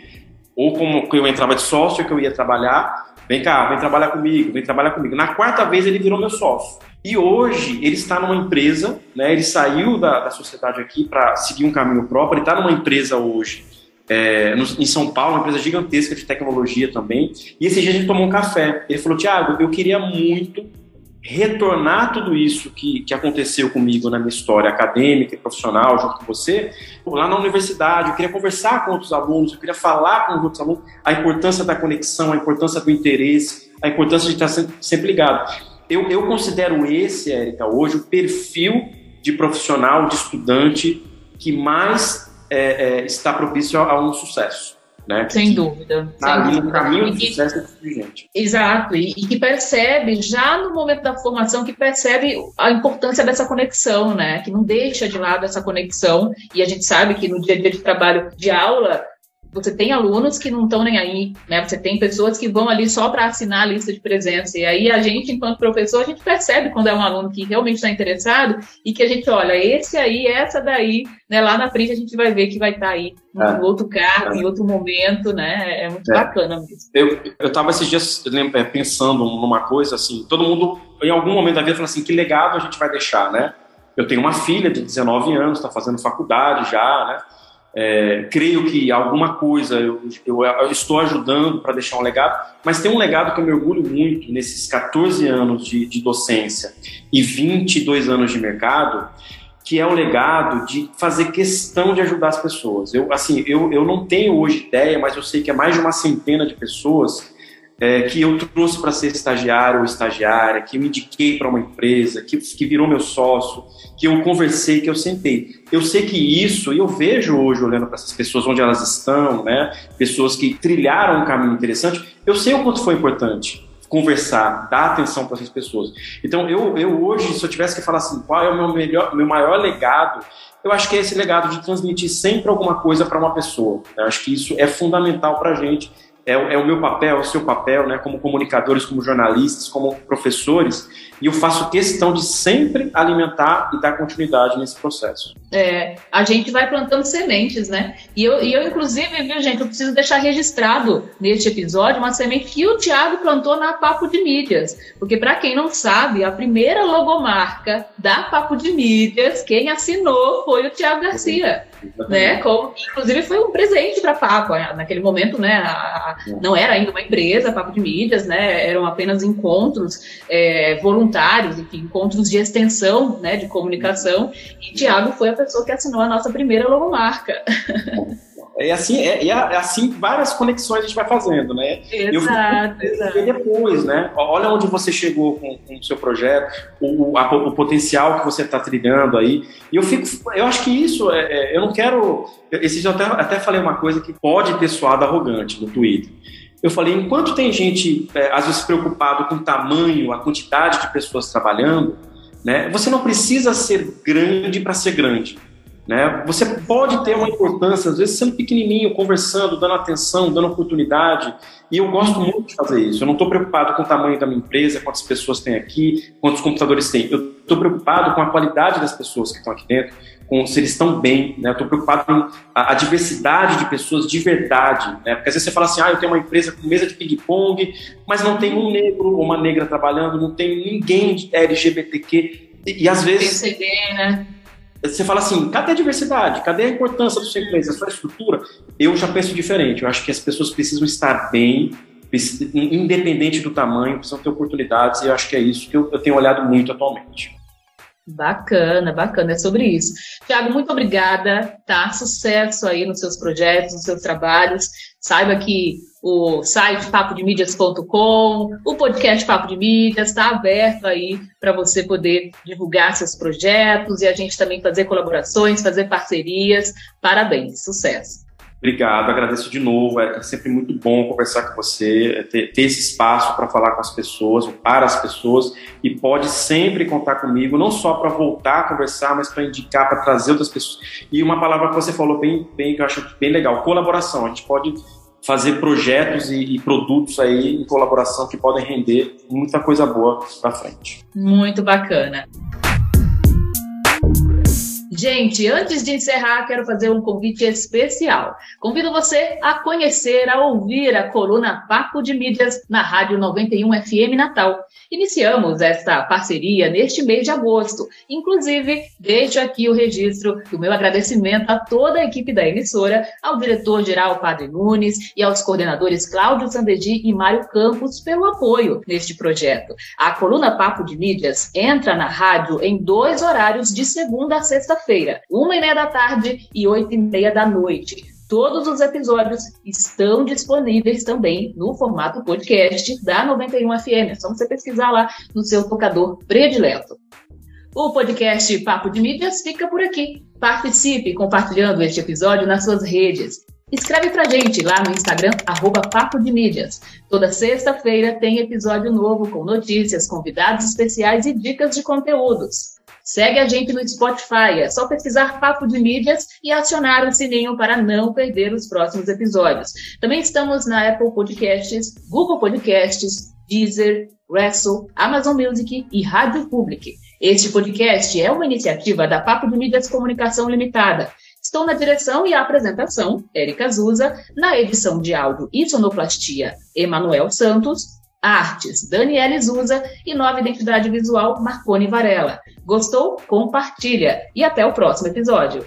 Ou como eu entrava de sócio, que eu ia trabalhar, vem cá, vem trabalhar comigo, vem trabalhar comigo. Na quarta vez ele virou meu sócio. E hoje ele está numa empresa, né? Ele saiu da, da sociedade aqui para seguir um caminho próprio. Ele está numa empresa hoje é, no, em São Paulo, uma empresa gigantesca de tecnologia também. E esse dia a gente tomou um café. Ele falou: Tiago, eu queria muito retornar tudo isso que, que aconteceu comigo na minha história acadêmica e profissional junto com você, lá na universidade, eu queria conversar com outros alunos, eu queria falar com outros alunos a importância da conexão, a importância do interesse, a importância de estar sempre, sempre ligado. Eu, eu considero esse, Érica, hoje o perfil de profissional, de estudante que mais é, é, está propício a, a um sucesso. Né? Sem dúvida. Tá sem dúvida. caminho de sucesso é gente. Exato, e, e, que percebe, já no momento da formação, que percebe a importância dessa conexão, né? Que não deixa de lado essa conexão, e a gente sabe que no dia a dia de trabalho de aula, você tem alunos que não estão nem aí, né? Você tem pessoas que vão ali só para assinar a lista de presença. E aí a gente, enquanto professor, a gente percebe quando é um aluno que realmente está interessado e que a gente olha, esse aí, essa daí, né? Lá na frente a gente vai ver que vai estar tá aí em é. outro cargo, é. em outro momento, né? É muito é. bacana mesmo. Eu, eu tava esses dias é, pensando numa coisa assim, todo mundo, em algum momento da vida, fala assim, que legado a gente vai deixar, né? Eu tenho uma filha de 19 anos, está fazendo faculdade já, né? É, creio que alguma coisa eu, eu, eu estou ajudando para deixar um legado, mas tem um legado que eu me orgulho muito nesses 14 anos de, de docência e 22 anos de mercado, que é o legado de fazer questão de ajudar as pessoas. Eu, assim, eu, eu não tenho hoje ideia, mas eu sei que é mais de uma centena de pessoas é, que eu trouxe para ser estagiário ou estagiária, que eu indiquei para uma empresa, que, que virou meu sócio, que eu conversei, que eu sentei. Eu sei que isso, e eu vejo hoje, olhando para essas pessoas onde elas estão, né, pessoas que trilharam um caminho interessante, eu sei o quanto foi importante. conversar, dar atenção para essas pessoas. Então, eu, eu hoje, se eu tivesse que falar assim, qual é o meu, melhor, meu maior legado, eu acho que é esse legado de transmitir sempre alguma coisa para uma pessoa. Eu acho que isso é fundamental para a gente é, é, o meu papel, é o seu papel, né, como comunicadores, como jornalistas, como professores, e eu faço questão de sempre alimentar e dar continuidade nesse processo. É, a gente vai plantando sementes, né? E eu, e eu, inclusive, viu, gente, eu preciso deixar registrado neste episódio uma semente que o Tiago plantou na Papo de Mídias. Porque, para quem não sabe, a primeira logomarca da Papo de Mídias, quem assinou foi o Tiago Garcia. Né? Como, inclusive, foi um presente para a Papo. Naquele momento, né? A, não era ainda uma empresa, Papo de Mídias, né? Eram apenas encontros é, voluntários, enfim, encontros de extensão, né? De comunicação. E Tiago foi a pessoa que assinou a nossa primeira logomarca. É assim, é, é, assim várias conexões a gente vai fazendo, né? Exato, eu, exato. E depois, né? Olha onde você chegou com, com o seu projeto, o, a, o potencial que você está trilhando aí. E eu fico, eu acho que isso, é, é eu não quero. Esse dia eu até, até falei uma coisa que pode ter soado arrogante no Twitter. Eu falei, enquanto tem gente, é, às vezes, preocupado com o tamanho, a quantidade de pessoas trabalhando, né? Você não precisa ser grande para ser grande. Né? Você pode ter uma importância, às vezes sendo pequenininho, conversando, dando atenção, dando oportunidade. E eu gosto muito de fazer isso. Eu não estou preocupado com o tamanho da minha empresa, quantas pessoas tem aqui, quantos computadores tem. Eu estou preocupado com a qualidade das pessoas que estão aqui dentro, com se eles estão bem. Né? Estou preocupado com a, a, diversidade de pessoas de verdade. Né? Porque às vezes você fala assim, ah, eu tenho uma empresa com mesa de ping-pong, mas não tem um negro ou uma negra trabalhando, não tem ninguém de LGBTQ. E, e às vezes. CD, né? Você fala assim, cadê a diversidade? Cadê a importância da sua empresa, da sua estrutura? Eu já penso diferente. Eu acho que as pessoas precisam estar bem, independente do tamanho, precisam ter oportunidades, e eu acho que é isso que eu, eu tenho olhado muito atualmente. Bacana, bacana, é sobre isso. Tiago, muito obrigada, tá? Sucesso aí nos seus projetos, nos seus trabalhos. Saiba que o site papodemídias.com, o podcast Papo de Mídias está aberto aí para você poder divulgar seus projetos e a gente também fazer colaborações, fazer parcerias. Parabéns, sucesso. Obrigado, agradeço de novo. É sempre muito bom conversar com você, é ter, ter esse espaço para falar com as pessoas, para as pessoas, e pode sempre contar comigo, não só para voltar a conversar, mas para indicar, para trazer outras pessoas. E uma palavra que você falou bem, bem que eu acho bem legal: colaboração. A gente pode fazer projetos e, e, produtos aí em colaboração que podem render muita coisa boa para frente. Muito bacana. Gente, antes de encerrar, quero fazer um convite especial. Convido você a conhecer, a ouvir a coluna Papo de Mídias na Rádio 91 FM Natal. Iniciamos esta parceria neste mês de agosto. Inclusive, deixo aqui o registro do meu agradecimento a toda a equipe da emissora, ao diretor-geral Padre Nunes e aos coordenadores Cláudio Sandegi e Mário Campos pelo apoio neste projeto. A coluna Papo de Mídias entra na rádio em dois horários de segunda a sexta-feira, uma e meia da tarde e oito e meia da noite. Todos os episódios estão disponíveis também no formato podcast da 91 FM. É só você pesquisar lá no seu tocador predileto. O podcast Papo de Mídias fica por aqui. Participe compartilhando este episódio nas suas redes. Escreve pra gente lá no Instagram, arroba Papo de Mídias. Toda sexta-feira tem episódio novo com notícias, convidados especiais e dicas de conteúdos. Segue a gente no Spotify, é só pesquisar Papo de Mídias e acionar o sininho para não perder os próximos episódios. Também estamos na Apple Podcasts, Google Podcasts, Deezer, Wrestle, Amazon Music e Rádio Public. Este podcast é uma iniciativa da Papo de Mídias Comunicação Limitada. Estou na direção e apresentação, Érica Azusa, na edição de áudio e sonoplastia, Emanuel Santos, Artes, Daniela Zusa e nova identidade visual, Marcone Varela. Gostou? Compartilha e até o próximo episódio.